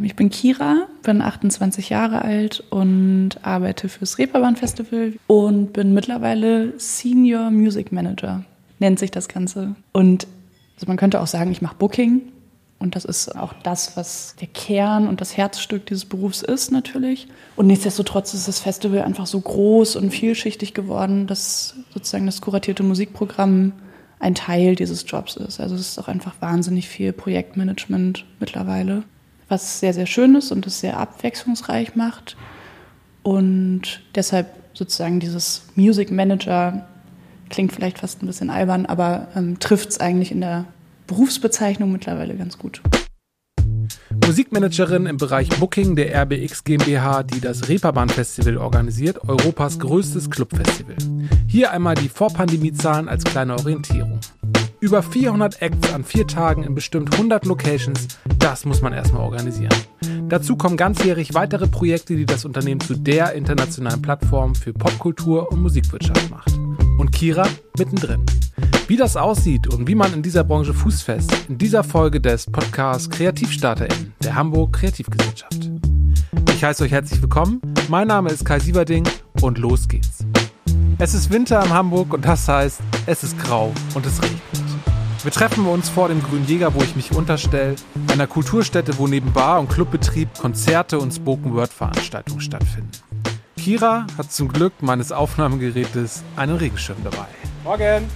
Ich bin Kira, bin 28 Jahre alt und arbeite fürs Reeperbahn Festival und bin mittlerweile Senior Music Manager, nennt sich das Ganze. Und also man könnte auch sagen, ich mache Booking. Und das ist auch das, was der Kern und das Herzstück dieses Berufs ist natürlich. Und nichtsdestotrotz ist das Festival einfach so groß und vielschichtig geworden, dass sozusagen das kuratierte Musikprogramm ein Teil dieses Jobs ist. Also es ist auch einfach wahnsinnig viel Projektmanagement mittlerweile was sehr, sehr schön ist und es sehr abwechslungsreich macht. Und deshalb sozusagen dieses Music Manager klingt vielleicht fast ein bisschen albern, aber ähm, trifft es eigentlich in der Berufsbezeichnung mittlerweile ganz gut. Musikmanagerin im Bereich Booking der RBX GmbH, die das Reeperbahn Festival organisiert, Europas größtes Clubfestival. Hier einmal die Vorpandemie-Zahlen als kleine Orientierung. Über 400 Acts an vier Tagen in bestimmt 100 Locations, das muss man erstmal organisieren. Dazu kommen ganzjährig weitere Projekte, die das Unternehmen zu der internationalen Plattform für Popkultur und Musikwirtschaft macht. Und Kira mittendrin. Wie das aussieht und wie man in dieser Branche Fuß fest, in dieser Folge des Podcasts KreativstarterInnen der Hamburg Kreativgesellschaft. Ich heiße euch herzlich willkommen. Mein Name ist Kai Sieverding und los geht's. Es ist Winter in Hamburg und das heißt, es ist grau und es regnet. Wir treffen uns vor dem Grünen Jäger, wo ich mich unterstelle, einer Kulturstätte, wo neben Bar und Clubbetrieb Konzerte und Spoken-Word-Veranstaltungen stattfinden. Kira hat zum Glück meines Aufnahmegerätes einen Regenschirm dabei. Morgen!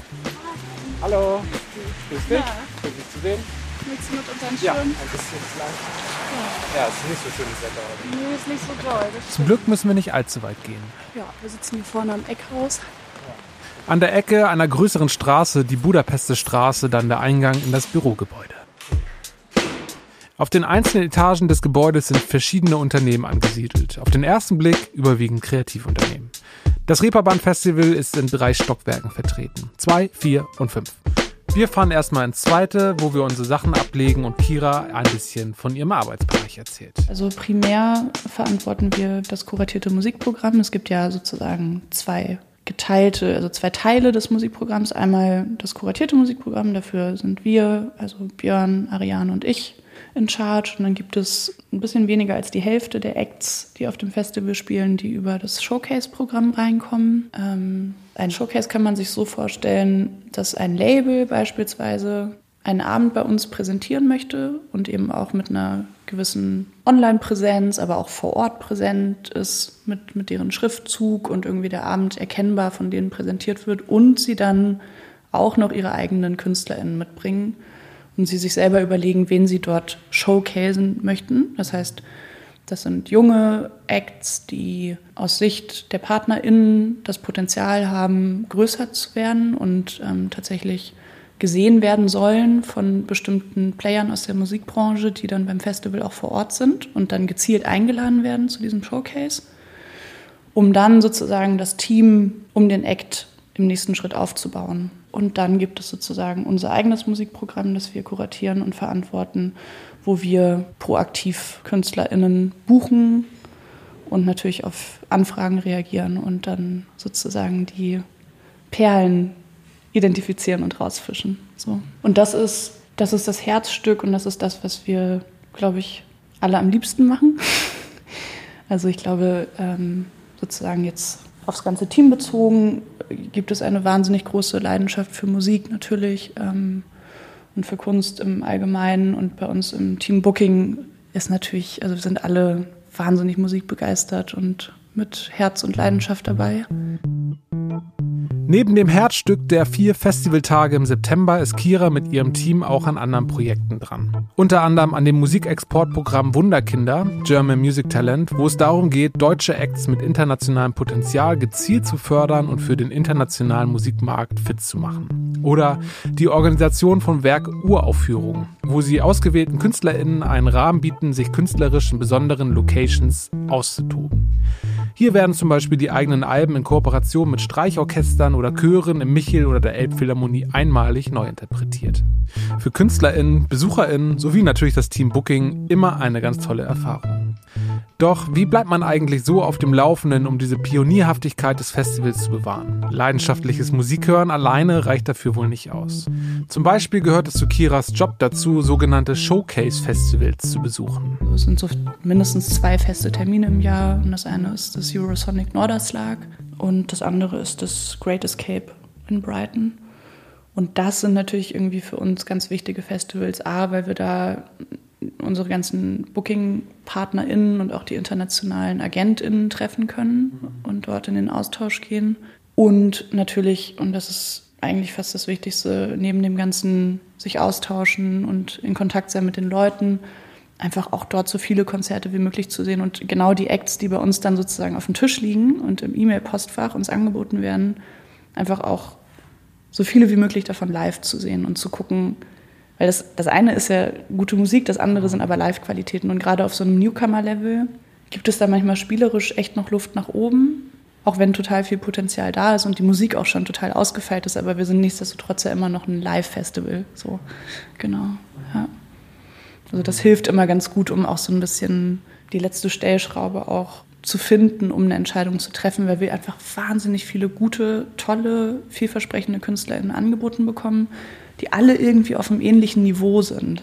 Hallo! Grüß dich! Ja. Schön, dich zu sehen. Willst du mit unseren Ja, ein bisschen vielleicht. Ja. ja, es ist nicht so schönes Wetter heute. Nee, ist nicht so toll. Zum Glück müssen wir nicht allzu weit gehen. Ja, wir sitzen hier vorne am Eckhaus. An der Ecke einer größeren Straße, die Budapester Straße, dann der Eingang in das Bürogebäude. Auf den einzelnen Etagen des Gebäudes sind verschiedene Unternehmen angesiedelt. Auf den ersten Blick überwiegend Kreativunternehmen. Das Reeperbahn Festival ist in drei Stockwerken vertreten. Zwei, vier und fünf. Wir fahren erstmal ins zweite, wo wir unsere Sachen ablegen und Kira ein bisschen von ihrem Arbeitsbereich erzählt. Also primär verantworten wir das kuratierte Musikprogramm. Es gibt ja sozusagen zwei geteilte, also zwei Teile des Musikprogramms. Einmal das kuratierte Musikprogramm, dafür sind wir, also Björn, Ariane und ich in Charge. Und dann gibt es ein bisschen weniger als die Hälfte der Acts, die auf dem Festival spielen, die über das Showcase-Programm reinkommen. Ähm, ein Showcase kann man sich so vorstellen, dass ein Label beispielsweise einen Abend bei uns präsentieren möchte und eben auch mit einer gewissen Online-Präsenz, aber auch vor Ort präsent ist, mit, mit deren Schriftzug und irgendwie der Abend erkennbar von denen präsentiert wird und sie dann auch noch ihre eigenen KünstlerInnen mitbringen und sie sich selber überlegen, wen sie dort showcasen möchten. Das heißt, das sind junge Acts, die aus Sicht der PartnerInnen das Potenzial haben, größer zu werden und ähm, tatsächlich gesehen werden sollen von bestimmten Playern aus der Musikbranche, die dann beim Festival auch vor Ort sind und dann gezielt eingeladen werden zu diesem Showcase, um dann sozusagen das Team um den Act im nächsten Schritt aufzubauen. Und dann gibt es sozusagen unser eigenes Musikprogramm, das wir kuratieren und verantworten, wo wir proaktiv KünstlerInnen buchen und natürlich auf Anfragen reagieren und dann sozusagen die Perlen identifizieren und rausfischen. So. Und das ist, das ist das Herzstück und das ist das, was wir, glaube ich, alle am liebsten machen. Also ich glaube, ähm, sozusagen jetzt aufs ganze Team bezogen, gibt es eine wahnsinnig große Leidenschaft für Musik natürlich ähm, und für Kunst im Allgemeinen. Und bei uns im Team Booking ist natürlich, also wir sind alle wahnsinnig musikbegeistert und mit Herz und Leidenschaft dabei. Neben dem Herzstück der vier Festivaltage im September ist Kira mit ihrem Team auch an anderen Projekten dran. Unter anderem an dem Musikexportprogramm Wunderkinder, German Music Talent, wo es darum geht, deutsche Acts mit internationalem Potenzial gezielt zu fördern und für den internationalen Musikmarkt fit zu machen. Oder die Organisation von Werk Uraufführungen, wo sie ausgewählten KünstlerInnen einen Rahmen bieten, sich künstlerisch in besonderen Locations auszutoben. Hier werden zum Beispiel die eigenen Alben in Kooperation mit Streichorchestern oder Chören im Michel oder der Elbphilharmonie einmalig neu interpretiert. Für KünstlerInnen, BesucherInnen sowie natürlich das Team Booking immer eine ganz tolle Erfahrung. Doch wie bleibt man eigentlich so auf dem Laufenden, um diese Pionierhaftigkeit des Festivals zu bewahren? Leidenschaftliches Musikhören alleine reicht dafür wohl nicht aus. Zum Beispiel gehört es zu Kiras Job dazu, sogenannte Showcase-Festivals zu besuchen. Es sind so mindestens zwei feste Termine im Jahr. Und das eine ist das Eurosonic Norderslag und das andere ist das Great Escape in Brighton. Und das sind natürlich irgendwie für uns ganz wichtige Festivals. A, weil wir da unsere ganzen Booking-PartnerInnen und auch die internationalen AgentInnen treffen können und dort in den Austausch gehen. Und natürlich, und das ist eigentlich fast das Wichtigste, neben dem ganzen sich austauschen und in Kontakt sein mit den Leuten, einfach auch dort so viele Konzerte wie möglich zu sehen und genau die Acts, die bei uns dann sozusagen auf dem Tisch liegen und im E-Mail-Postfach uns angeboten werden, einfach auch so viele wie möglich davon live zu sehen und zu gucken, weil das, das eine ist ja gute Musik, das andere sind aber Live-Qualitäten. Und gerade auf so einem Newcomer-Level gibt es da manchmal spielerisch echt noch Luft nach oben. Auch wenn total viel Potenzial da ist und die Musik auch schon total ausgefeilt ist, aber wir sind nichtsdestotrotz ja immer noch ein Live-Festival. So, genau. Also das hilft immer ganz gut, um auch so ein bisschen die letzte Stellschraube auch zu finden, um eine Entscheidung zu treffen, weil wir einfach wahnsinnig viele gute, tolle, vielversprechende KünstlerInnen angeboten bekommen die alle irgendwie auf einem ähnlichen Niveau sind.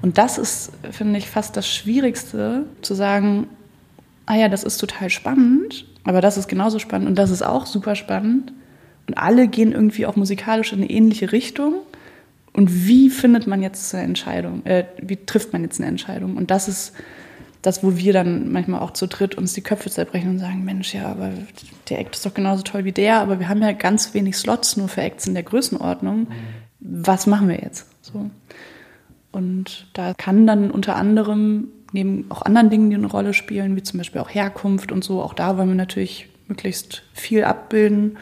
Und das ist, finde ich, fast das Schwierigste, zu sagen, ah ja, das ist total spannend, aber das ist genauso spannend und das ist auch super spannend. Und alle gehen irgendwie auch musikalisch in eine ähnliche Richtung. Und wie findet man jetzt eine Entscheidung? Äh, wie trifft man jetzt eine Entscheidung? Und das ist das, wo wir dann manchmal auch zu dritt uns die Köpfe zerbrechen und sagen, Mensch, ja, aber der Act ist doch genauso toll wie der, aber wir haben ja ganz wenig Slots nur für Acts in der Größenordnung. Was machen wir jetzt? So. Und da kann dann unter anderem neben auch anderen Dingen, die eine Rolle spielen, wie zum Beispiel auch Herkunft und so, auch da wollen wir natürlich möglichst viel abbilden.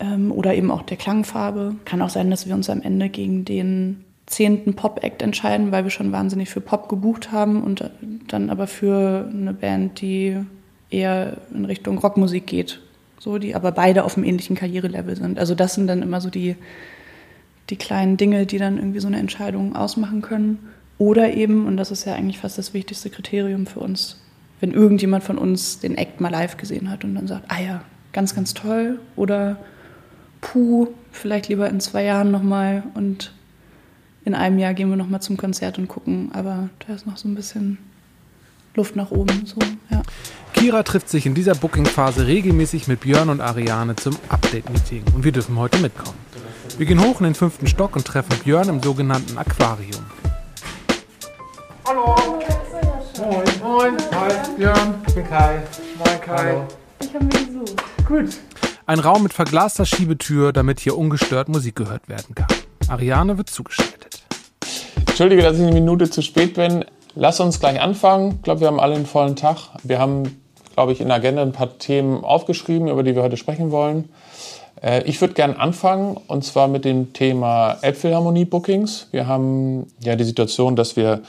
Ähm, oder eben auch der Klangfarbe. Kann auch sein, dass wir uns am Ende gegen den zehnten Pop-Act entscheiden, weil wir schon wahnsinnig für Pop gebucht haben und dann aber für eine Band, die eher in Richtung Rockmusik geht. So, die aber beide auf einem ähnlichen Karrierelevel sind. Also das sind dann immer so die, die kleinen Dinge, die dann irgendwie so eine Entscheidung ausmachen können. Oder eben, und das ist ja eigentlich fast das wichtigste Kriterium für uns, wenn irgendjemand von uns den Act mal live gesehen hat und dann sagt, ah ja, ganz, ganz toll. Oder puh, vielleicht lieber in zwei Jahren nochmal und in einem Jahr gehen wir nochmal zum Konzert und gucken. Aber da ist noch so ein bisschen Luft nach oben. So, ja. Kira trifft sich in dieser Booking-Phase regelmäßig mit Björn und Ariane zum Update-Meeting und wir dürfen heute mitkommen. Wir gehen hoch in den fünften Stock und treffen Björn im sogenannten Aquarium. Hallo! Moin! Moin! Hi, Björn! Ich bin Kai. Moin, Kai. Hallo. Ich habe mich gesucht. Gut. Ein Raum mit verglaster Schiebetür, damit hier ungestört Musik gehört werden kann. Ariane wird zugeschaltet. Entschuldige, dass ich eine Minute zu spät bin. Lass uns gleich anfangen. Ich glaube, wir haben alle einen vollen Tag. Wir haben, glaube ich, in der Agenda ein paar Themen aufgeschrieben, über die wir heute sprechen wollen. Äh, ich würde gerne anfangen und zwar mit dem Thema Elbphilharmonie-Bookings. Wir haben ja die Situation, dass wir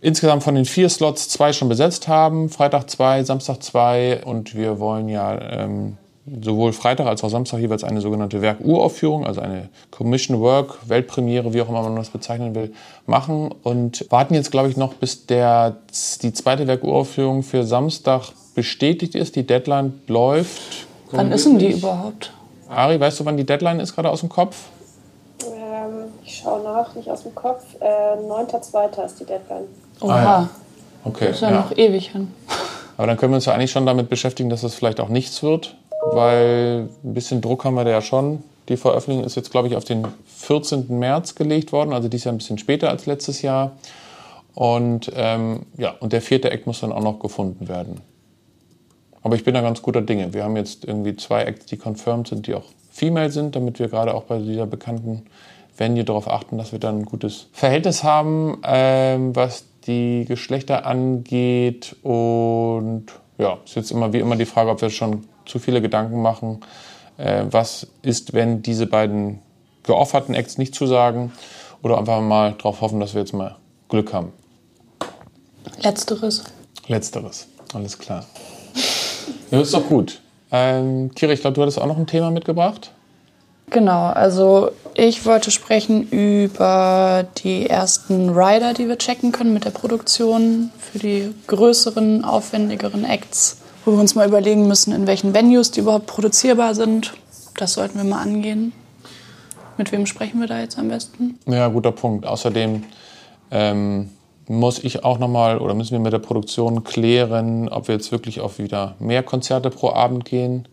insgesamt von den vier Slots zwei schon besetzt haben. Freitag zwei, Samstag zwei und wir wollen ja ähm, sowohl Freitag als auch Samstag jeweils eine sogenannte Werkuraufführung, also eine Commission Work, Weltpremiere, wie auch immer man das bezeichnen will, machen und warten jetzt, glaube ich, noch, bis der, die zweite Werkuraufführung für Samstag bestätigt ist. Die Deadline läuft Wann ist denn die überhaupt? Ari, weißt du, wann die Deadline ist, gerade aus dem Kopf? Ähm, ich schaue nach, nicht aus dem Kopf. Äh, 9.2. ist die Deadline. Oha. Ah, ja. Okay. Das ist ja, ja, noch ewig hin. Aber dann können wir uns ja eigentlich schon damit beschäftigen, dass es vielleicht auch nichts wird, weil ein bisschen Druck haben wir da ja schon. Die Veröffentlichung ist jetzt, glaube ich, auf den 14. März gelegt worden, also dies Jahr ein bisschen später als letztes Jahr. Und ähm, ja, und der vierte Eck muss dann auch noch gefunden werden. Aber ich bin da ganz guter Dinge. Wir haben jetzt irgendwie zwei Acts, die confirmed sind, die auch female sind, damit wir gerade auch bei dieser bekannten Venue darauf achten, dass wir dann ein gutes Verhältnis haben, ähm, was die Geschlechter angeht. Und ja, ist jetzt immer wie immer die Frage, ob wir schon zu viele Gedanken machen. Äh, was ist, wenn diese beiden geofferten Acts nicht zusagen? Oder einfach mal darauf hoffen, dass wir jetzt mal Glück haben. Letzteres. Letzteres, alles klar. Ja, ist doch gut. Ähm, Kira, ich glaube, du hattest auch noch ein Thema mitgebracht. Genau, also ich wollte sprechen über die ersten Rider, die wir checken können mit der Produktion für die größeren, aufwendigeren Acts, wo wir uns mal überlegen müssen, in welchen Venues die überhaupt produzierbar sind. Das sollten wir mal angehen. Mit wem sprechen wir da jetzt am besten? Ja, guter Punkt. Außerdem ähm, muss ich auch nochmal oder müssen wir mit der Produktion klären, ob wir jetzt wirklich auf wieder mehr Konzerte pro Abend gehen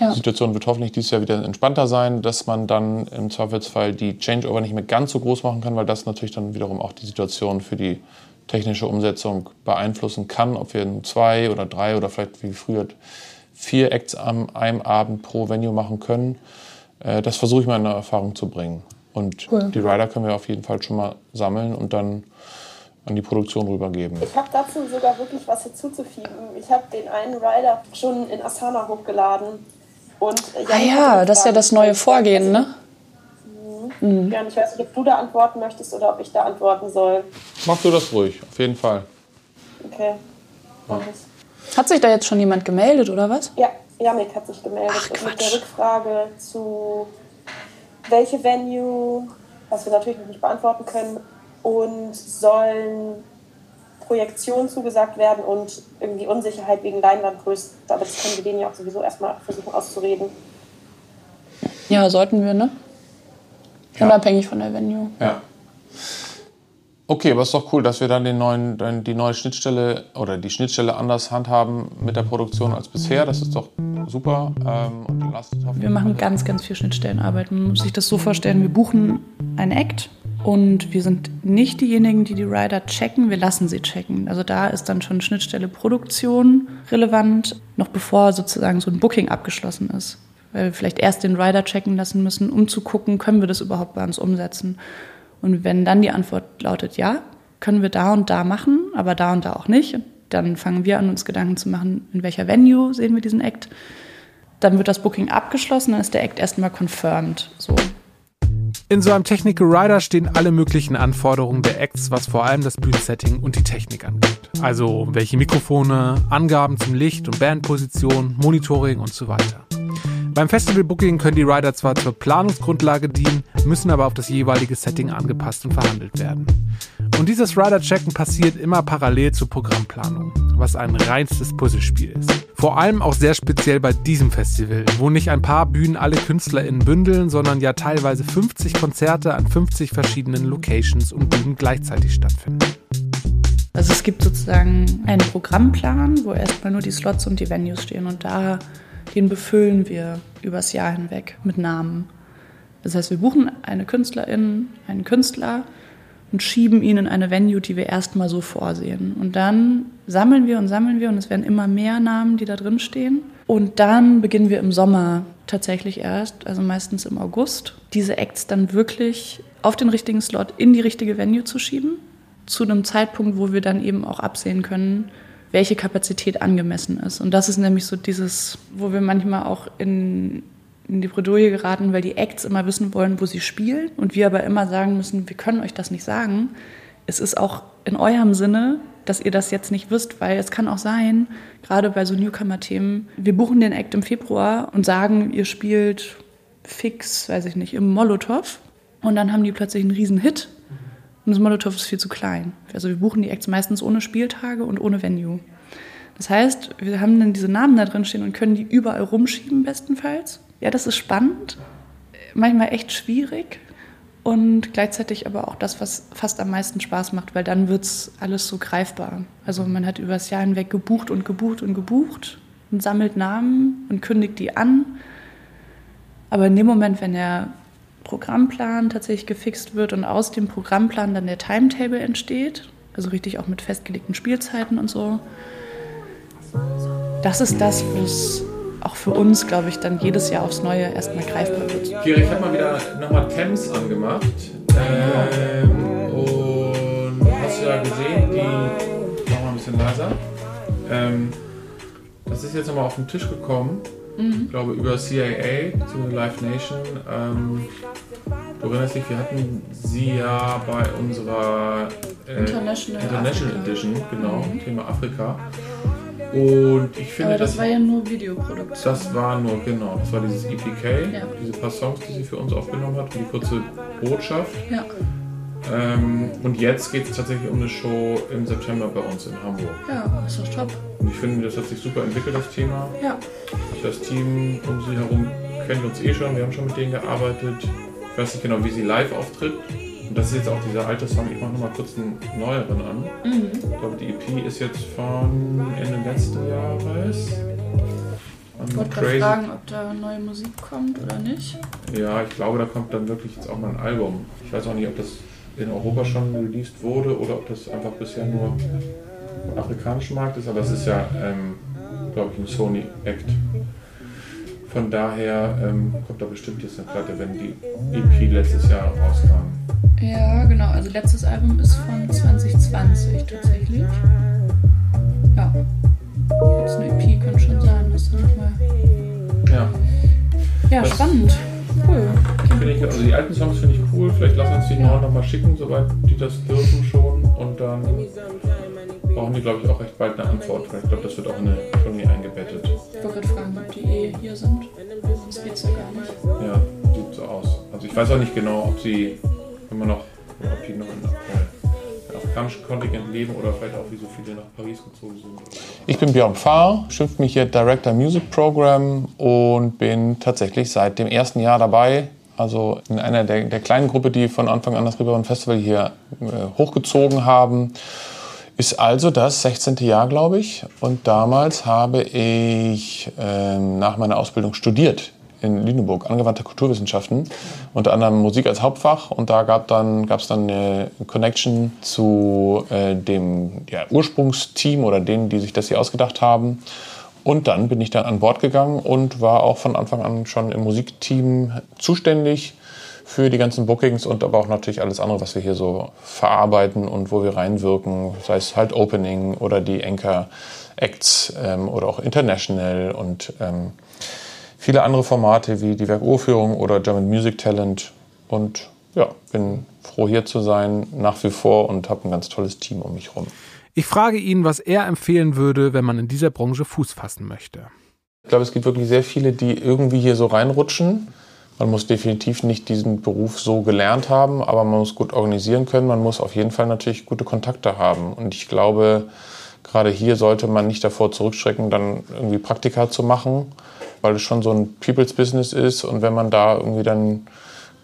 ja. Die Situation wird hoffentlich dieses Jahr wieder entspannter sein, dass man dann im Zweifelsfall die Changeover nicht mehr ganz so groß machen kann, weil das natürlich dann wiederum auch die Situation für die technische Umsetzung beeinflussen kann, ob wir zwei oder drei oder vielleicht wie früher vier Acts an einem Abend pro Venue machen können. Äh, das versuche ich mal in Erfahrung zu bringen. Und cool. die Rider können wir auf jeden Fall schon mal sammeln und dann an die Produktion rübergeben. Ich habe dazu sogar wirklich was hinzuzufügen. Ich habe den einen Rider schon in Asana hochgeladen und ah ja, das ist ja das neue Vorgehen, ne? Mhm. Ja, ich weiß nicht, ob du da antworten möchtest oder ob ich da antworten soll. Mach du das ruhig, auf jeden Fall. Okay. Ja. Hat sich da jetzt schon jemand gemeldet oder was? Ja, Janik hat sich gemeldet Ach, mit der Rückfrage zu welche Venue, was wir natürlich noch nicht beantworten können, und sollen Projektion zugesagt werden und irgendwie Unsicherheit wegen Leinwandgröße. Aber das können wir denen ja auch sowieso erstmal versuchen auszureden. Ja, sollten wir, ne? Ja. Unabhängig von der Venue. Ja. Okay, aber es ist doch cool, dass wir dann den neuen, die neue Schnittstelle oder die Schnittstelle anders handhaben mit der Produktion als bisher. Das ist doch super. Ähm, wir machen ganz, ganz viel Schnittstellenarbeit. Man muss sich das so vorstellen, wir buchen ein Act und wir sind nicht diejenigen, die die Rider checken, wir lassen sie checken. Also da ist dann schon Schnittstelle Produktion relevant, noch bevor sozusagen so ein Booking abgeschlossen ist. Weil wir vielleicht erst den Rider checken lassen müssen, um zu gucken, können wir das überhaupt bei uns umsetzen. Und wenn dann die Antwort lautet ja, können wir da und da machen, aber da und da auch nicht, dann fangen wir an, uns Gedanken zu machen, in welcher Venue sehen wir diesen Act. Dann wird das Booking abgeschlossen, dann ist der Act erstmal confirmed. So. In so einem Technical Rider stehen alle möglichen Anforderungen der Acts, was vor allem das Bühnensetting und die Technik angeht. Also welche Mikrofone, Angaben zum Licht und Bandposition, Monitoring und so weiter. Beim Festival Booking können die Rider zwar zur Planungsgrundlage dienen, müssen aber auf das jeweilige Setting angepasst und verhandelt werden. Und dieses Rider-Checken passiert immer parallel zur Programmplanung, was ein reinstes Puzzlespiel ist. Vor allem auch sehr speziell bei diesem Festival, wo nicht ein paar Bühnen alle KünstlerInnen bündeln, sondern ja teilweise 50 Konzerte an 50 verschiedenen Locations und Bühnen gleichzeitig stattfinden. Also es gibt sozusagen einen Programmplan, wo erstmal nur die Slots und die Venues stehen und da den befüllen wir übers Jahr hinweg mit Namen. Das heißt, wir buchen eine Künstlerin, einen Künstler und schieben ihn in eine Venue, die wir erstmal so vorsehen. Und dann sammeln wir und sammeln wir und es werden immer mehr Namen, die da drin stehen. Und dann beginnen wir im Sommer tatsächlich erst, also meistens im August, diese Acts dann wirklich auf den richtigen Slot in die richtige Venue zu schieben. Zu einem Zeitpunkt, wo wir dann eben auch absehen können, welche Kapazität angemessen ist. Und das ist nämlich so dieses, wo wir manchmal auch in, in die Bredouille geraten, weil die Acts immer wissen wollen, wo sie spielen und wir aber immer sagen müssen, wir können euch das nicht sagen. Es ist auch in eurem Sinne, dass ihr das jetzt nicht wisst, weil es kann auch sein, gerade bei so Newcomer-Themen, wir buchen den Act im Februar und sagen, ihr spielt fix, weiß ich nicht, im Molotow und dann haben die plötzlich einen riesen Hit und das Molotow ist viel zu klein. Also wir buchen die Acts meistens ohne Spieltage und ohne Venue. Das heißt, wir haben dann diese Namen da drin stehen und können die überall rumschieben bestenfalls. Ja, das ist spannend, manchmal echt schwierig und gleichzeitig aber auch das, was fast am meisten Spaß macht, weil dann wird es alles so greifbar. Also man hat übers Jahr hinweg gebucht und gebucht und gebucht und sammelt Namen und kündigt die an. Aber in dem Moment, wenn der Programmplan tatsächlich gefixt wird und aus dem Programmplan dann der Timetable entsteht, also richtig auch mit festgelegten Spielzeiten und so, das ist das, was auch für uns, glaube ich, dann jedes Jahr aufs Neue erstmal greifbar wird. Kira, ich habe mal wieder nochmal Thames angemacht. Ähm, und hast du ja gesehen, die. Mach mal ein bisschen leiser. Ähm, das ist jetzt nochmal auf den Tisch gekommen. Mhm. Ich glaube, über CIA zu Live Nation. Ähm, du erinnerst dich, wir hatten sie ja bei unserer äh, International, International Edition, genau, mhm. Thema Afrika. Und ich finde, Aber das, das war ja nur Videoproduktion. Das war nur, genau, das war dieses EPK, Ja. diese paar Songs, die sie für uns aufgenommen hat, und die kurze Botschaft. Ja, Ähm, und jetzt geht es tatsächlich um eine Show im September bei uns in Hamburg. ja, ist doch top. Und ich finde, das hat sich super entwickelt, das Thema. Ja, Das Team um sie herum kennt uns eh schon, wir haben schon mit denen gearbeitet. Ich weiß nicht genau, wie sie live auftritt. Und das ist jetzt auch dieser alte Song, ich mache nochmal kurz einen neueren an. Ich glaube, die EP ist jetzt von Ende letzten Jahres. ich wollte gerade fragen, ob da neue Musik kommt oder nicht. Ja, ich glaube, da kommt dann wirklich jetzt auch mal ein Album. Ich weiß auch nicht, ob das in Europa schon released wurde oder ob das einfach bisher nur afrikanischen Markt ist, aber es ist ja, ähm, glaube ich, ein Sony-Act. Von daher ähm, kommt da bestimmt jetzt eine Platte, wenn die EP letztes Jahr rauskam. Ja, genau. Also letztes Album ist von 2020 tatsächlich. Ja. Jetzt eine EP könnte schon sein, dass da nochmal. Ja, Ja, Das- spannend. Cool. ich, also die alten Songs finde ich cool. Vielleicht lassen wir uns die neuen nochmal schicken, soweit die das dürfen schon. Und dann brauchen die, glaube ich, auch recht bald eine Antwort. weil Ich glaube, das wird auch in eine Sony eingebettet. Ich wollte gerade fragen, ob die eh hier sind. Das geht's ja gar nicht. Ja, sieht so aus. Also ich weiß auch nicht genau, ob sie immer noch, ob die noch in äh, afrikanischen Kontingent leben oder vielleicht auch wie so viele nach Paris gezogen sind. Ich bin Björn Pfarr, schimpft mich hier Director Music Program und bin tatsächlich seit dem ersten Jahr dabei. Also in einer der, der kleinen Gruppe, die von Anfang an das Reeperbahn Festival hier äh, hochgezogen haben. Ist also das 16. Jahr, glaube ich. Und damals habe ich ähm, nach meiner Ausbildung studiert in Lüneburg, angewandte Kulturwissenschaften, unter anderem Musik als Hauptfach. Und da gab dann, es dann eine Connection zu äh, dem ja, Ursprungsteam oder denen, die sich das hier ausgedacht haben. Und dann bin ich dann an Bord gegangen und war auch von Anfang an schon im Musikteam zuständig für die ganzen Bookings und aber auch natürlich alles andere, was wir hier so verarbeiten und wo wir reinwirken, sei es halt Opening oder die Anchor Acts ähm, oder auch International und ähm, viele andere Formate wie die Werkurführung oder German Music Talent und ja, bin froh hier zu sein nach wie vor und habe ein ganz tolles Team um mich herum. Ich frage ihn, was er empfehlen würde, wenn man in dieser Branche Fuß fassen möchte. Ich glaube, es gibt wirklich sehr viele, die irgendwie hier so reinrutschen. Man muss definitiv nicht diesen Beruf so gelernt haben, aber man muss gut organisieren können. Man muss auf jeden Fall natürlich gute Kontakte haben. Und ich glaube, gerade hier sollte man nicht davor zurückschrecken, dann irgendwie Praktika zu machen, weil es schon so ein People's Business ist. Und wenn man da irgendwie dann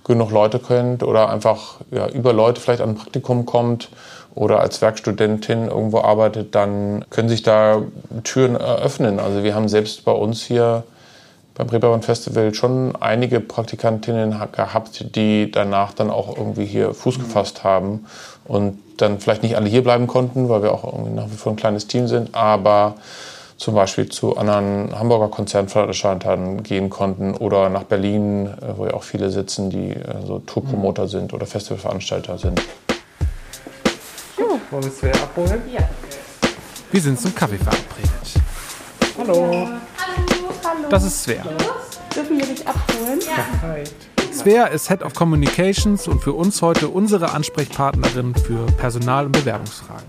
genug Leute kennt oder einfach ja, über Leute vielleicht an ein Praktikum kommt oder als Werkstudentin irgendwo arbeitet, dann können sich da Türen eröffnen. Also wir haben selbst bei uns hier beim Reeperbahn Festival schon einige Praktikantinnen ha- gehabt, die danach dann auch irgendwie hier Fuß gefasst haben und dann vielleicht nicht alle hier bleiben konnten, weil wir auch irgendwie nach wie vor ein kleines Team sind, aber zum Beispiel zu anderen Hamburger Konzernveranstaltern gehen konnten oder nach Berlin, äh, wo ja auch viele sitzen, die äh, so Tourpromoter sind oder Festivalveranstalter sind. Wollen wir Svea abholen? Ja. Wir sind zum Kaffee verabredet. Hallo. Das ist Svea. Dürfen wir dich abholen? Svea ist Head of Communications und für uns heute unsere Ansprechpartnerin für Personal- und Bewerbungsfragen.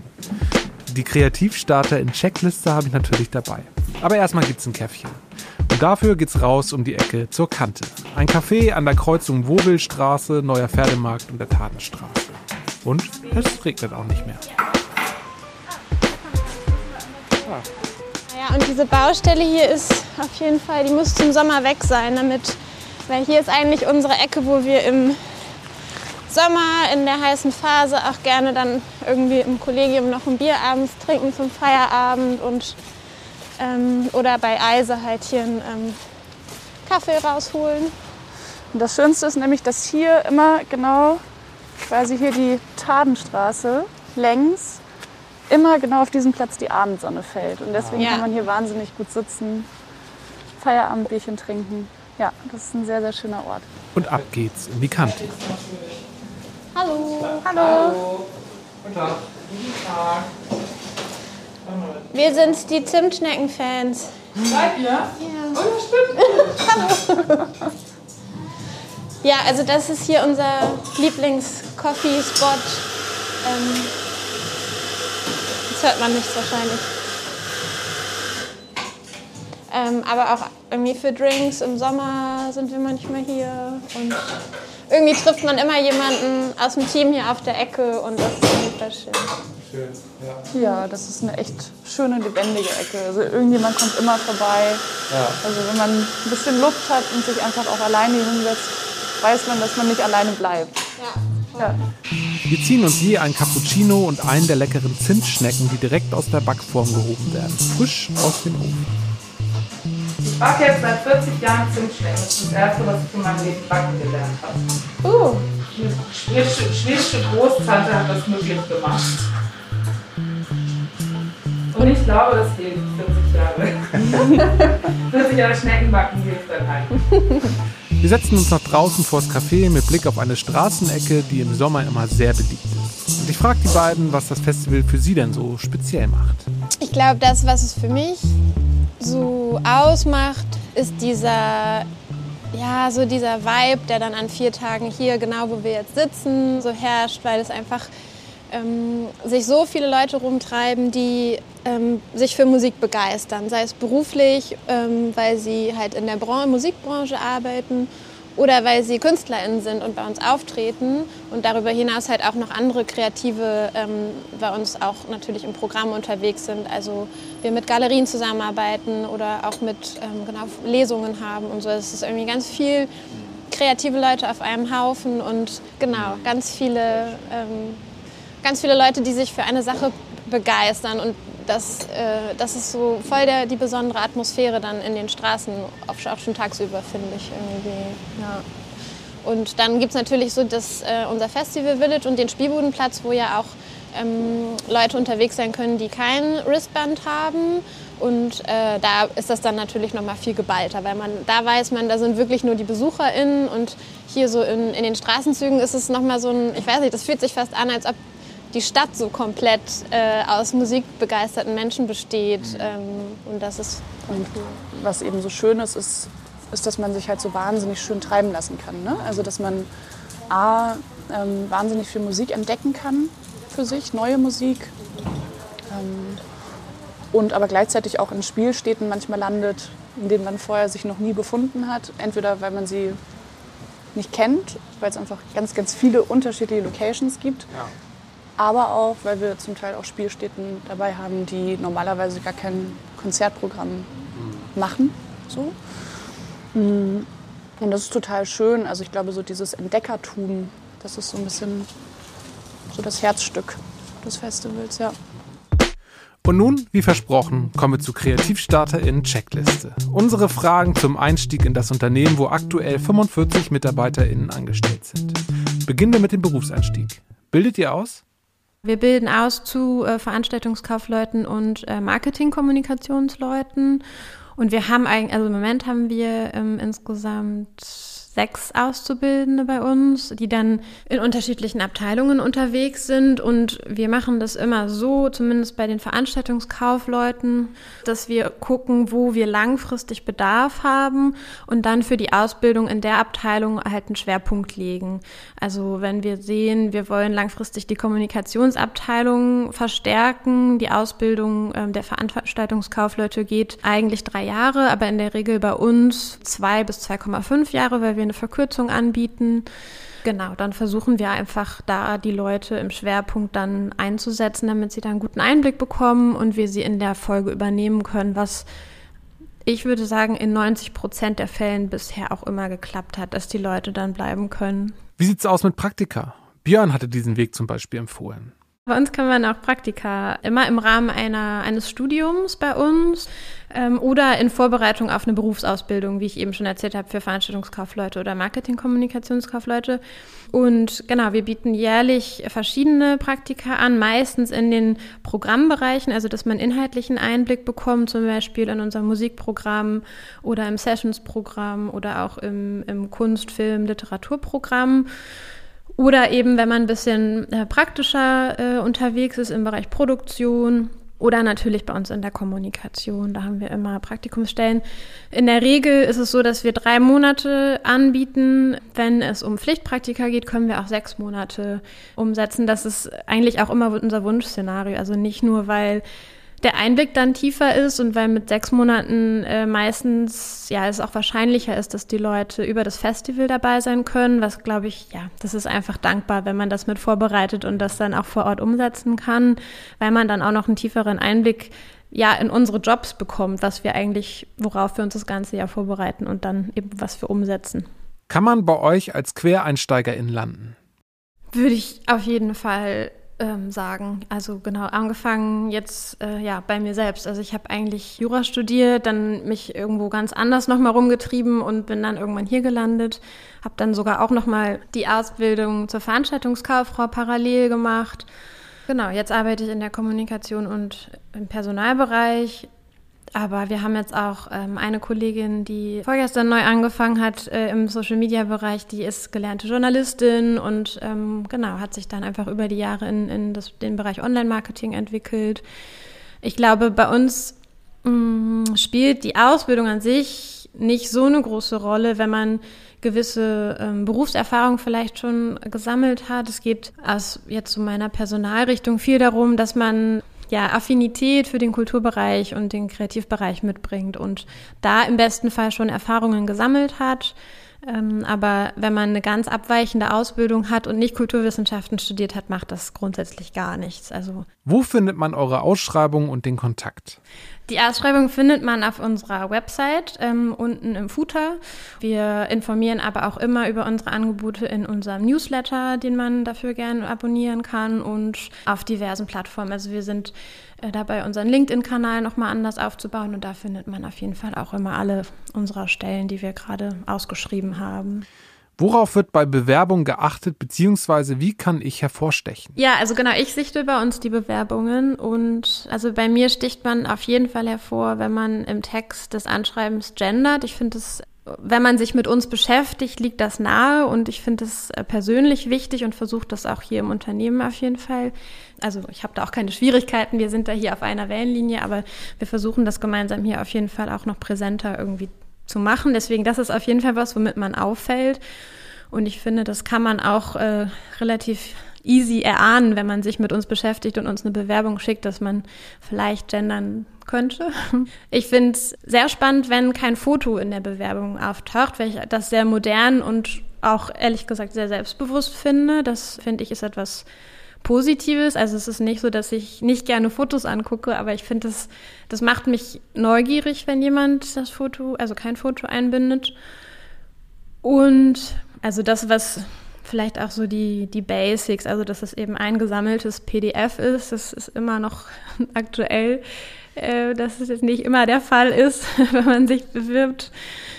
Die Kreativstarter in Checkliste habe ich natürlich dabei. Aber erstmal gibt's ein Käffchen. Und dafür geht's raus um die Ecke zur Kante. Ein Café an der Kreuzung Wobelstraße, Neuer Pferdemarkt und der Tatenstraße. Und es regnet auch nicht mehr. Ja, und diese Baustelle hier ist auf jeden Fall, die muss zum Sommer weg sein, damit, weil hier ist eigentlich unsere Ecke, wo wir im Sommer in der heißen Phase auch gerne dann irgendwie im Kollegium noch ein Bier abends trinken zum Feierabend und ähm, oder bei Eise halt hier einen ähm, Kaffee rausholen. Und das Schönste ist nämlich, dass hier immer genau quasi hier die Tadenstraße längs immer genau auf diesen Platz die Abendsonne fällt. Und deswegen Ja. kann man hier wahnsinnig gut sitzen, Feierabendbierchen trinken. Ja, das ist ein sehr, sehr schöner Ort. Und ab geht's in die Kante. Hallo. Hallo. Wir sind die Zimtschnecken-Fans. Seid ihr? Ja. Hallo. Ja, also das ist hier unser Lieblings-Coffee-Spot. Ähm, jetzt hört man nichts wahrscheinlich. Ähm, aber auch irgendwie für Drinks im Sommer sind wir manchmal hier. Und irgendwie trifft man immer jemanden aus dem Team hier auf der Ecke und das ist voll schön. Schön, ja. ja, das ist eine echt schöne, lebendige Ecke. Also irgendjemand kommt immer vorbei. Ja. Also wenn man ein bisschen Luft hat und sich einfach auch alleine hinsetzt, weiß man, dass man nicht alleine bleibt. Ja. Ja. Wir ziehen uns je ein Cappuccino und einen der leckeren Zimtschnecken, die direkt aus der Backform gehoben werden, frisch aus dem Ofen. Ich backe jetzt seit 40 Jahren Zimtschnecken. Das ist das erste, was ich in meinem Leben backen gelernt habe. Uh. Eine schwedische Großtante hat das möglich gemacht. Und ich glaube, das hilft 40 Jahre. 40 Jahre Schneckenbacken hilft dann halt. Wir setzen uns nach draußen vors Café mit Blick auf eine Straßenecke, die im Sommer immer sehr beliebt ist. Und ich frage die beiden, was das Festival für sie denn so speziell macht. Ich glaube, das, was es für mich so ausmacht, ist dieser, ja, so dieser Vibe, der dann an vier Tagen hier, genau wo wir jetzt sitzen, so herrscht, weil es einfach ähm, sich so viele Leute rumtreiben, die ähm, sich für Musik begeistern, sei es beruflich, ähm, weil sie halt in der Bran Musikbranche arbeiten oder weil sie KünstlerInnen sind und bei uns auftreten und darüber hinaus halt auch noch andere Kreative ähm, bei uns auch natürlich im Programm unterwegs sind. Also wir mit Galerien zusammenarbeiten oder auch mit ähm, genau, Lesungen haben und so. Es ist irgendwie ganz viel kreative Leute auf einem Haufen und genau, ganz viele, ähm, ganz viele Leute, die sich für eine Sache begeistern und das, äh, das ist so voll der, die besondere Atmosphäre dann in den Straßen, auch schon tagsüber, finde ich irgendwie. Ja. Und dann gibt es natürlich so das, äh, unser Festival Village und den Spielbudenplatz, wo ja auch ähm, Leute unterwegs sein können, die kein Wristband haben. Und äh, da ist das dann natürlich noch mal viel geballter, weil man da weiß man, da sind wirklich nur die BesucherInnen und hier so in, in den Straßenzügen ist es noch mal so ein, ich weiß nicht, das fühlt sich fast an, als ob die Stadt so komplett äh, aus musikbegeisterten Menschen besteht. Mhm. Ähm, und das ist und was eben so schön ist, ist, ist, dass man sich halt so wahnsinnig schön treiben lassen kann. Ne? Also dass man A, ähm, wahnsinnig viel Musik entdecken kann für sich, neue Musik. Ähm, und aber gleichzeitig auch in Spielstädten manchmal landet, in denen man vorher sich noch nie befunden hat. Entweder weil man sie nicht kennt, weil es einfach ganz, ganz viele unterschiedliche Locations gibt. Ja aber auch, weil wir zum Teil auch Spielstätten dabei haben, die normalerweise gar kein Konzertprogramm machen. So. Mm. Und das ist total schön. Also ich glaube, so dieses Entdeckertum, das ist so ein bisschen so das Herzstück des Festivals, ja. Und nun, wie versprochen, kommen wir zu KreativstarterInnen Checkliste. Unsere Fragen zum Einstieg in das Unternehmen, wo aktuell 45 MitarbeiterInnen angestellt sind. Beginnen wir mit dem Berufseinstieg. Bildet ihr aus? Wir bilden aus zu äh, Veranstaltungskaufleuten und äh, Marketingkommunikationsleuten. Und wir haben eigentlich, also im Moment haben wir ähm, insgesamt sechs Auszubildende bei uns, die dann in unterschiedlichen Abteilungen unterwegs sind. Und wir machen das immer so, zumindest bei den Veranstaltungskaufleuten, dass wir gucken, wo wir langfristig Bedarf haben und dann für die Ausbildung in der Abteilung halt einen Schwerpunkt legen. Also wenn wir sehen, wir wollen langfristig die Kommunikationsabteilung verstärken, die Ausbildung äh, der Veranstaltungskaufleute geht eigentlich drei Jahre, aber in der Regel bei uns zwei bis 2,5 Jahre, weil wir wir eine Verkürzung anbieten. Genau, dann versuchen wir einfach da die Leute im Schwerpunkt dann einzusetzen, damit sie dann einen guten Einblick bekommen und wir sie in der Folge übernehmen können, was ich würde sagen, in 90 Prozent der Fällen bisher auch immer geklappt hat, dass die Leute dann bleiben können. Wie sieht es aus mit Praktika? Björn hatte diesen Weg zum Beispiel empfohlen. Bei uns kann man auch Praktika immer im Rahmen einer, eines Studiums bei uns ähm, oder in Vorbereitung auf eine Berufsausbildung, wie ich eben schon erzählt habe, für Veranstaltungskaufleute oder Marketingkommunikationskaufleute. Und genau, wir bieten jährlich verschiedene Praktika an, meistens in den Programmbereichen, also dass man inhaltlichen Einblick bekommt, zum Beispiel in unserem Musikprogramm oder im Sessionsprogramm oder auch im, im Kunst-, Film-, Literaturprogramm. Oder eben, wenn man ein bisschen äh, praktischer äh, unterwegs ist im Bereich Produktion oder natürlich bei uns in der Kommunikation. Da haben wir immer Praktikumsstellen. In der Regel ist es so, dass wir drei Monate anbieten. Wenn es um Pflichtpraktika geht, können wir auch sechs Monate umsetzen. Das ist eigentlich auch immer unser Wunschszenario. Also nicht nur, weil der Einblick dann tiefer ist und weil mit sechs Monaten äh, meistens ja es auch wahrscheinlicher ist, dass die Leute über das Festival dabei sein können, was glaube ich, ja, das ist einfach dankbar, wenn man das mit vorbereitet und das dann auch vor Ort umsetzen kann, weil man dann auch noch einen tieferen Einblick ja in unsere Jobs bekommt, was wir eigentlich, worauf wir uns das ganze Jahr vorbereiten und dann eben was wir umsetzen. Kann man bei euch als Quereinsteigerin landen? Würde ich auf jeden Fall ähm, sagen. Also genau, angefangen jetzt äh, ja bei mir selbst. Also ich habe eigentlich Jura studiert, dann mich irgendwo ganz anders nochmal rumgetrieben und bin dann irgendwann hier gelandet. Habe dann sogar auch nochmal die Ausbildung zur Veranstaltungskauffrau parallel gemacht. Genau, jetzt arbeite ich in der Kommunikation und im Personalbereich aber wir haben jetzt auch ähm, eine Kollegin, die vorgestern neu angefangen hat äh, im Social-Media-Bereich, die ist gelernte Journalistin und ähm, genau, hat sich dann einfach über die Jahre in, in das, den Bereich Online-Marketing entwickelt. Ich glaube, bei uns mh, mm, spielt die Ausbildung an sich nicht so eine große Rolle, wenn man gewisse ähm, Berufserfahrung vielleicht schon gesammelt hat. Es geht aus jetzt zu meiner Personalrichtung viel darum, dass man ja, Affinität für den Kulturbereich und den Kreativbereich mitbringt und da im besten Fall schon Erfahrungen gesammelt hat. Ähm, aber wenn man eine ganz abweichende Ausbildung hat und nicht Kulturwissenschaften studiert hat, macht das grundsätzlich gar nichts. Also Wo findet man eure Ausschreibung und den Kontakt? Die Ausschreibung findet man auf unserer Website ähm, unten im Footer. Wir informieren aber auch immer über unsere Angebote in unserem Newsletter, den man dafür gerne abonnieren kann und auf diversen Plattformen. Also wir sind äh, dabei, unseren LinkedIn-Kanal nochmal anders aufzubauen und da findet man auf jeden Fall auch immer alle unserer Stellen, die wir gerade ausgeschrieben haben. Worauf wird bei Bewerbung geachtet, beziehungsweise wie kann ich hervorstechen? Ja, also genau, ich sichte bei uns die Bewerbungen und also bei mir sticht man auf jeden Fall hervor, wenn man im Text des Anschreibens gendert. Ich finde es wenn man sich mit uns beschäftigt, liegt das nahe und ich finde es äh, persönlich wichtig und versuche das auch hier im Unternehmen auf jeden Fall. Also ich habe da auch keine Schwierigkeiten, wir sind da hier auf einer Wellenlinie, aber wir versuchen das gemeinsam hier auf jeden Fall auch noch präsenter irgendwie zu machen. Deswegen, das ist auf jeden Fall was, womit man auffällt. Und ich finde, das kann man auch äh, relativ easy erahnen, wenn man sich mit uns beschäftigt und uns eine Bewerbung schickt, dass man vielleicht gendern könnte. Ich finde es sehr spannend, wenn kein Foto in der Bewerbung auftaucht, weil ich das sehr modern und auch ehrlich gesagt sehr selbstbewusst finde. Das finde ich ist etwas Positives. Also es ist nicht so, dass ich nicht gerne Fotos angucke, aber ich finde, das, das macht mich neugierig, wenn jemand das Foto, also kein Foto einbindet. Und also das, was vielleicht auch so die, die Basics, also dass es eben ein gesammeltes PDF ist, das ist immer noch aktuell, äh, dass es jetzt nicht immer der Fall ist, wenn man sich bewirbt.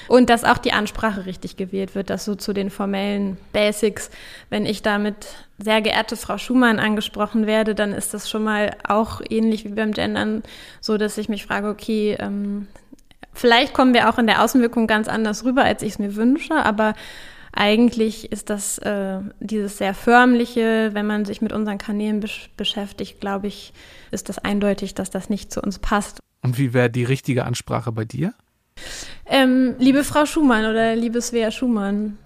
Und dass auch die Ansprache richtig gewählt wird, dass so zu den formellen Basics, wenn ich damit sehr geehrte Frau Schumann angesprochen werde, dann ist das schon mal auch ähnlich wie beim Gendern so, dass ich mich frage, okay, ähm, vielleicht kommen wir auch in der Außenwirkung ganz anders rüber, als ich es mir wünsche, aber eigentlich ist das äh, dieses sehr förmliche, wenn man sich mit unseren Kanälen besch beschäftigt, glaube ich, ist das eindeutig, dass das nicht zu uns passt. Und wie wäre die richtige Ansprache bei dir? Ähm, liebe Frau Schumann oder liebe Svea Schumann.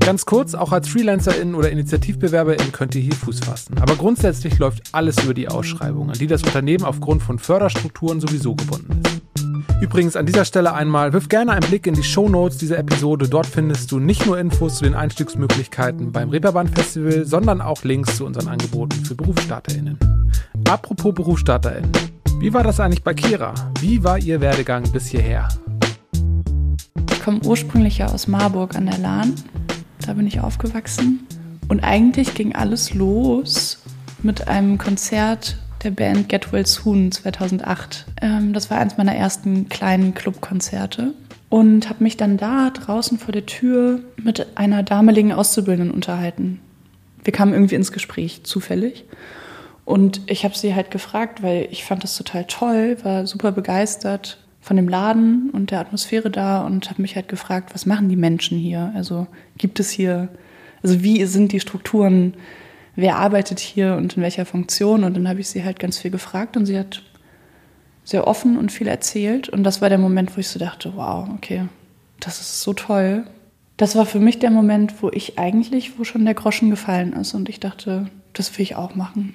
Ganz kurz, auch als Freelancerin oder Initiativbewerberin könnt ihr hier Fuß fassen. Aber grundsätzlich läuft alles über die Ausschreibung, an die das Unternehmen aufgrund von Förderstrukturen sowieso gebunden ist. Übrigens an dieser Stelle einmal, wirf gerne einen Blick in die Show Notes dieser Episode. Dort findest du nicht nur Infos zu den Einstiegsmöglichkeiten beim Reeperbahn Festival, sondern auch Links zu unseren Angeboten für BerufsstarterInnen. Apropos BerufsstarterInnen. Wie war das eigentlich bei Kira? Wie war ihr Werdegang bis hierher? Ich komme ursprünglich ja aus Marburg an der Lahn. Da bin ich aufgewachsen. Und eigentlich ging alles los mit einem Konzert der Band Get Well Soon 2008. Ähm, das war eins meiner ersten kleinen Clubkonzerte und habe mich dann da draußen vor der Tür mit einer damaligen Auszubildenden unterhalten. Wir kamen irgendwie ins Gespräch, zufällig. Und ich habe sie halt gefragt, weil ich fand das total toll, war super begeistert von dem Laden und der Atmosphäre da und habe mich halt gefragt, was machen die Menschen hier? Also gibt es hier, also wie sind die Strukturen wer arbeitet hier und in welcher Funktion. Und dann habe ich sie halt ganz viel gefragt und sie hat sehr offen und viel erzählt. Und das war der Moment, wo ich so dachte, wow, okay, das ist so toll. Das war für mich der Moment, wo ich eigentlich, wo schon der Groschen gefallen ist. Und ich dachte, das will ich auch machen.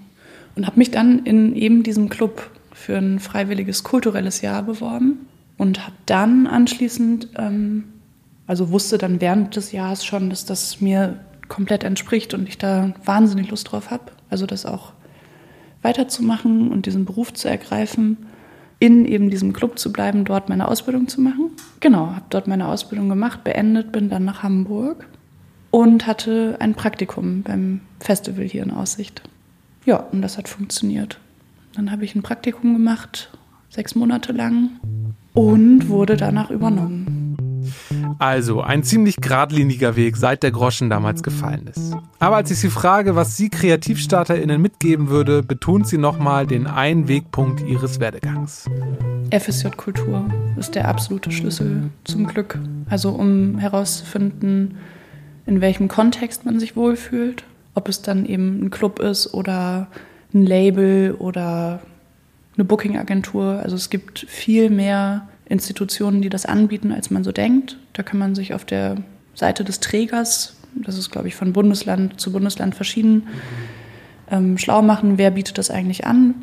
Und habe mich dann in eben diesem Club für ein freiwilliges kulturelles Jahr beworben und habe dann anschließend, ähm, also wusste dann während des Jahres schon, dass das mir komplett entspricht und ich da wahnsinnig Lust drauf habe. Also das auch weiterzumachen und diesen Beruf zu ergreifen, in eben diesem Club zu bleiben, dort meine Ausbildung zu machen. Genau, habe dort meine Ausbildung gemacht, beendet, bin dann nach Hamburg und hatte ein Praktikum beim Festival hier in Aussicht. Ja, und das hat funktioniert. Dann habe ich ein Praktikum gemacht, sechs Monate lang, und wurde danach übernommen. Also ein ziemlich geradliniger Weg, seit der Groschen damals gefallen ist. Aber als ich sie frage, was sie KreativstarterInnen mitgeben würde, betont sie nochmal den einen Wegpunkt ihres Werdegangs. FSJ-Kultur ist der absolute Schlüssel zum Glück. Also um herauszufinden, in welchem Kontext man sich wohlfühlt. Ob es dann eben ein Club ist oder ein Label oder eine Booking-Agentur. Also es gibt viel mehr Institutionen, die das anbieten, als man so denkt. Da kann man sich auf der Seite des Trägers, das ist, glaube ich, von Bundesland zu Bundesland verschieden, ähm, schlau machen, wer bietet das eigentlich an.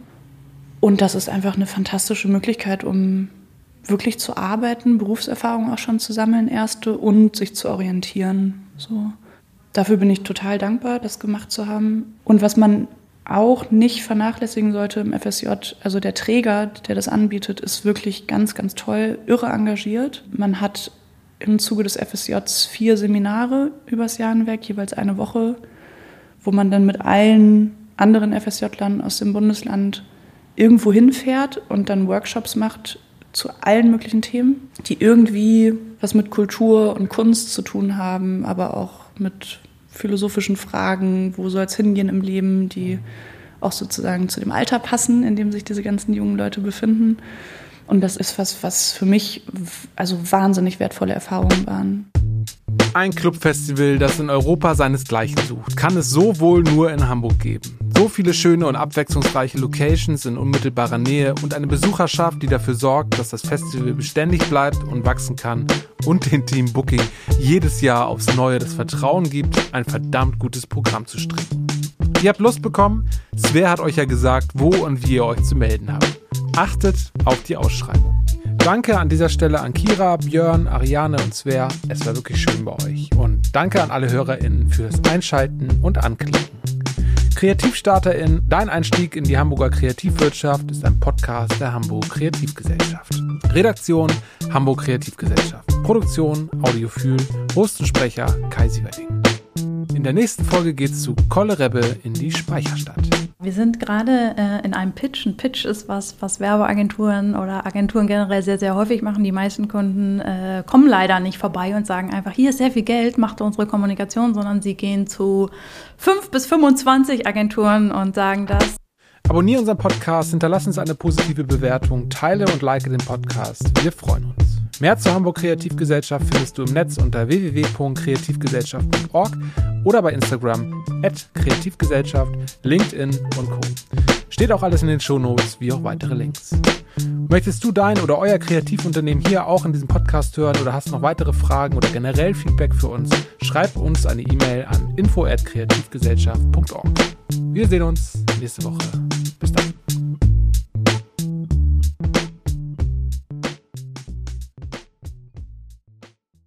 Und das ist einfach eine fantastische Möglichkeit, um wirklich zu arbeiten, Berufserfahrung auch schon zu sammeln, erste, und sich zu orientieren. So. Dafür bin ich total dankbar, das gemacht zu haben. Und was man auch nicht vernachlässigen sollte im FSJ. Also der Träger, der das anbietet, ist wirklich ganz, ganz toll, irre engagiert. Man hat im Zuge des FSJs vier Seminare übers Jahr hinweg, jeweils eine Woche, wo man dann mit allen anderen FSJ-Lern aus dem Bundesland irgendwo hinfährt und dann Workshops macht zu allen möglichen Themen, die irgendwie was mit Kultur und Kunst zu tun haben, aber auch mit philosophischen Fragen, wo soll es hingehen im Leben, die auch sozusagen zu dem Alter passen, in dem sich diese ganzen jungen Leute befinden. Und das ist was, was für mich also wahnsinnig wertvolle Erfahrungen waren. Ein Clubfestival, das in Europa seinesgleichen sucht, kann es so wohl nur in Hamburg geben. So viele schöne und abwechslungsreiche Locations in unmittelbarer Nähe und eine Besucherschaft, die dafür sorgt, dass das Festival beständig bleibt und wachsen kann und den Team Booking jedes Jahr aufs Neue das Vertrauen gibt, ein verdammt gutes Programm zu stricken. Ihr habt Lust bekommen? Sver hat euch ja gesagt, wo und wie ihr euch zu melden habt. Achtet auf die Ausschreibung. Danke an dieser Stelle an Kira, Björn, Ariane und Sver. Es war wirklich schön bei euch. Und danke an alle HörerInnen fürs Einschalten und Anklicken. KreativstarterIn, dein Einstieg in die Hamburger Kreativwirtschaft ist ein Podcast der Hamburg Kreativgesellschaft. Redaktion Hamburg Kreativgesellschaft. Produktion Audiophil, Host und Sprecher Kai Sieverding. In der nächsten Folge geht's zu Kolle Rebbe in die Speicherstadt. Wir sind gerade äh, in einem Pitch. Ein Pitch ist was, was Werbeagenturen oder Agenturen generell sehr, sehr häufig machen. Die meisten Kunden äh, kommen leider nicht vorbei und sagen einfach, hier ist sehr viel Geld, macht unsere Kommunikation, sondern sie gehen zu fünf bis 25 Agenturen und sagen das. Abonniere unseren Podcast, hinterlass uns eine positive Bewertung, teile und like den Podcast. Wir freuen uns. Mehr zur Hamburg Kreativgesellschaft findest du im Netz unter www.kreativgesellschaft.org oder bei Instagram at Kreativgesellschaft, LinkedIn und Co. Steht auch alles in den Shownotes, wie auch weitere Links. Möchtest du dein oder euer Kreativunternehmen hier auch in diesem Podcast hören oder hast noch weitere Fragen oder generell Feedback für uns, schreib uns eine E-Mail an info at kreativgesellschaft.org. Wir sehen uns nächste Woche.